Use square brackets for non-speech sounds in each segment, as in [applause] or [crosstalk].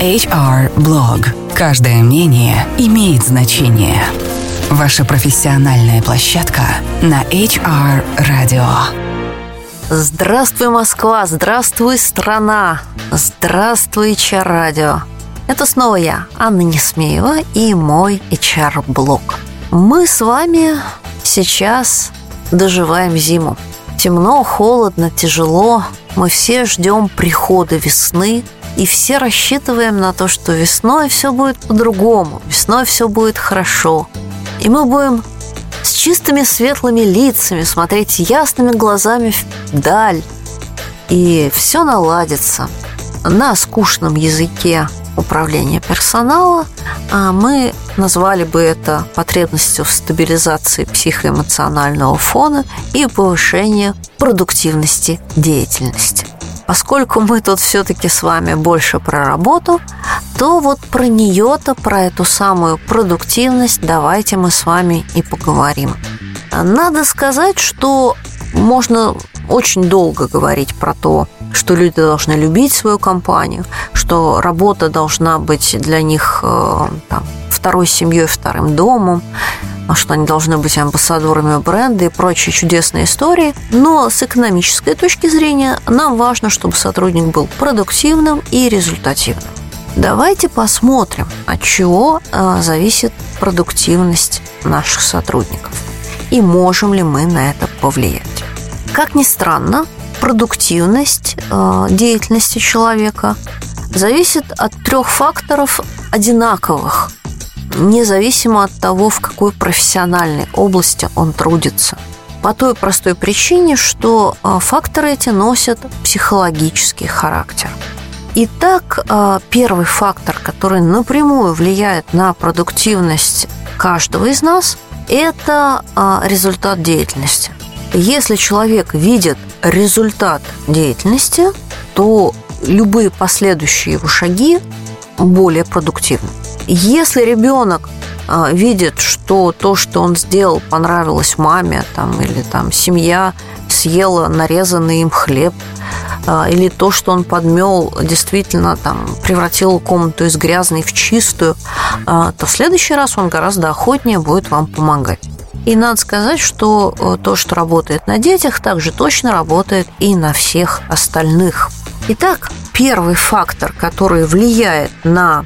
HR Blog. Каждое мнение имеет значение. Ваша профессиональная площадка на HR Radio. Здравствуй, Москва! Здравствуй, страна! Здравствуй, HR Radio! Это снова я, Анна Несмеева и мой HR-блог. Мы с вами сейчас доживаем зиму. Темно, холодно, тяжело. Мы все ждем прихода весны, и все рассчитываем на то, что весной все будет по-другому, весной все будет хорошо. И мы будем с чистыми светлыми лицами смотреть ясными глазами вдаль, и все наладится на скучном языке управления персонала, а мы назвали бы это потребностью в стабилизации психоэмоционального фона и повышении продуктивности деятельности. Поскольку мы тут все-таки с вами больше про работу, то вот про нее-то, про эту самую продуктивность давайте мы с вами и поговорим. Надо сказать, что можно очень долго говорить про то, что люди должны любить свою компанию, что работа должна быть для них э, там, второй семьей, вторым домом, что они должны быть амбассадорами бренда и прочие чудесные истории. Но с экономической точки зрения нам важно, чтобы сотрудник был продуктивным и результативным. Давайте посмотрим, от чего э, зависит продуктивность наших сотрудников и можем ли мы на это повлиять. Как ни странно, продуктивность э, деятельности человека зависит от трех факторов одинаковых, независимо от того, в какой профессиональной области он трудится. По той простой причине, что э, факторы эти носят психологический характер. Итак, э, первый фактор, который напрямую влияет на продуктивность каждого из нас, это э, результат деятельности. Если человек видит результат деятельности, то любые последующие его шаги более продуктивны. Если ребенок а, видит, что то, что он сделал, понравилось маме, там, или там семья съела нарезанный им хлеб, а, или то, что он подмел, действительно там превратил комнату из грязной в чистую, а, то в следующий раз он гораздо охотнее будет вам помогать. И надо сказать, что э, то, что работает на детях, также точно работает и на всех остальных. Итак, первый фактор, который влияет на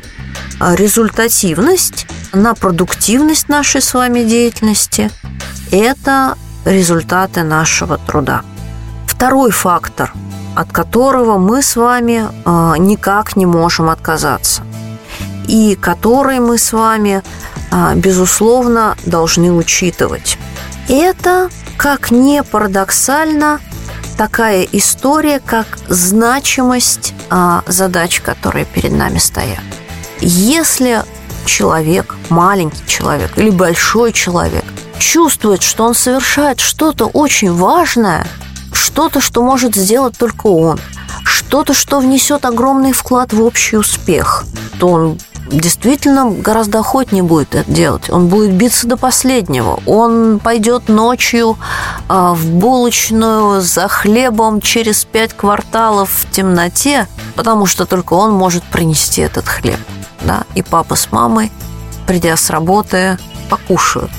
результативность, на продуктивность нашей с вами деятельности, это результаты нашего труда. Второй фактор, от которого мы с вами э, никак не можем отказаться, и который мы с вами а, безусловно, должны учитывать. Это, как не парадоксально, такая история, как значимость а, задач, которые перед нами стоят. Если человек, маленький человек или большой человек, чувствует, что он совершает что-то очень важное, что-то, что может сделать только он, что-то, что внесет огромный вклад в общий успех, то он действительно гораздо охотнее будет это делать. Он будет биться до последнего. Он пойдет ночью а, в булочную за хлебом через пять кварталов в темноте, потому что только он может принести этот хлеб. Да? И папа с мамой, придя с работы, покушают.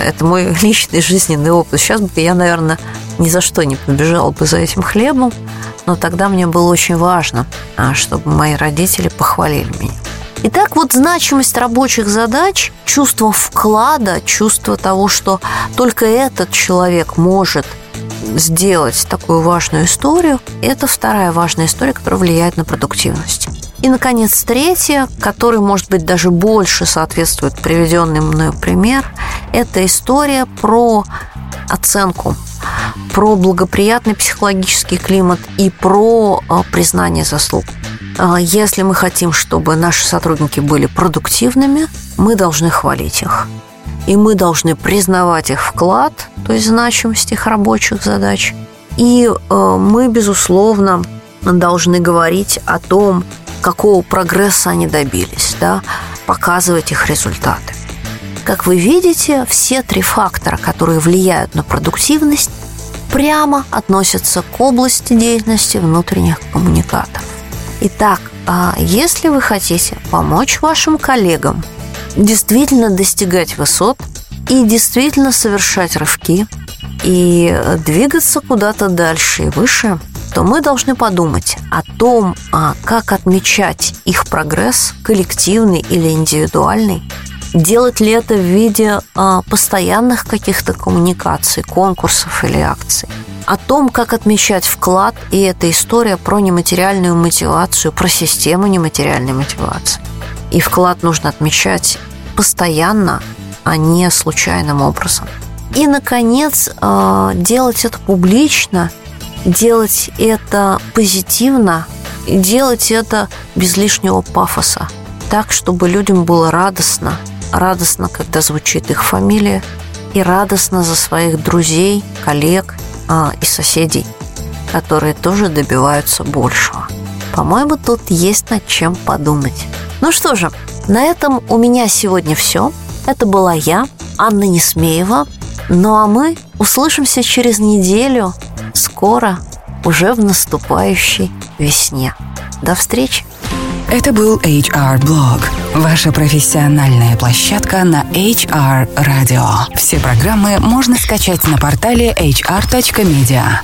Это мой [laughs] личный жизненный опыт. Сейчас бы я, наверное, ни за что не побежал бы за этим хлебом, но тогда мне было очень важно, а, чтобы мои родители похвалили меня. Итак, вот значимость рабочих задач, чувство вклада, чувство того, что только этот человек может сделать такую важную историю, это вторая важная история, которая влияет на продуктивность. И, наконец, третья, который, может быть, даже больше соответствует приведенный мною пример, это история про оценку, про благоприятный психологический климат и про а, признание заслуг. А, если мы хотим, чтобы наши сотрудники были продуктивными, мы должны хвалить их. И мы должны признавать их вклад, то есть значимость их рабочих задач. И э, мы, безусловно, должны говорить о том, какого прогресса они добились, да, показывать их результаты. Как вы видите, все три фактора, которые влияют на продуктивность, прямо относятся к области деятельности внутренних коммуникаторов. Итак, а если вы хотите помочь вашим коллегам действительно достигать высот и действительно совершать рывки и двигаться куда-то дальше и выше, то мы должны подумать о том, а как отмечать их прогресс, коллективный или индивидуальный, делать ли это в виде а, постоянных каких-то коммуникаций, конкурсов или акций. О том, как отмечать вклад, и эта история про нематериальную мотивацию, про систему нематериальной мотивации. И вклад нужно отмечать постоянно, а не случайным образом. И, наконец, а, делать это публично, делать это позитивно, делать это без лишнего пафоса, так, чтобы людям было радостно – радостно, когда звучит их фамилия, и радостно за своих друзей, коллег а, и соседей, которые тоже добиваются большего. По-моему, тут есть над чем подумать. Ну что же, на этом у меня сегодня все. Это была я, Анна Несмеева. Ну а мы услышимся через неделю, скоро, уже в наступающей весне. До встречи! Это был HR Blog, ваша профессиональная площадка на HR Radio. Все программы можно скачать на портале hr.media.